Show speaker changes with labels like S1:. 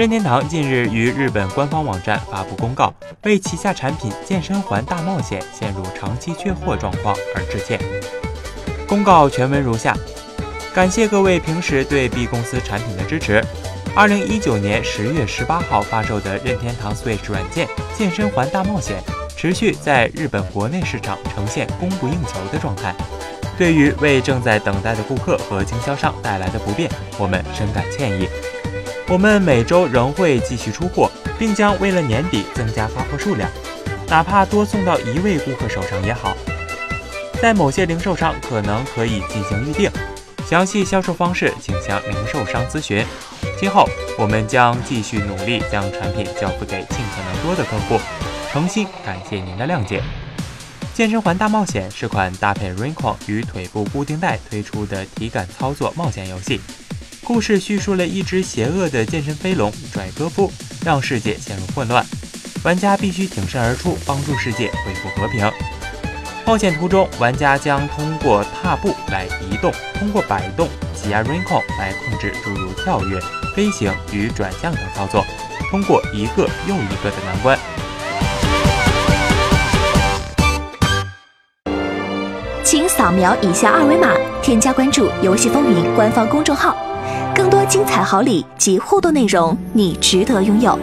S1: 任天堂近日于日本官方网站发布公告，为旗下产品《健身环大冒险》陷入长期缺货状况而致歉。公告全文如下：感谢各位平时对 B 公司产品的支持。二零一九年十月十八号发售的任天堂 Switch 软件《健身环大冒险》持续在日本国内市场呈现供不应求的状态。对于为正在等待的顾客和经销商带来的不便，我们深感歉意。我们每周仍会继续出货，并将为了年底增加发货数量，哪怕多送到一位顾客手上也好。在某些零售商可能可以进行预定，详细销售方式请向零售商咨询。今后我们将继续努力将产品交付给尽可能多的客户，诚心感谢您的谅解。健身环大冒险是款搭配 r i n c o 与腿部固定带推出的体感操作冒险游戏。故事叙述了一只邪恶的健身飞龙拽戈夫，让世界陷入混乱，玩家必须挺身而出，帮助世界恢复和平。冒险途中，玩家将通过踏步来移动，通过摆动、挤压 Raincoin 来控制诸如跳跃、飞行与转向等操作，通过一个又一个的难关。
S2: 请扫描以下二维码，添加关注“游戏风云”官方公众号。更多精彩好礼及互动内容，你值得拥有。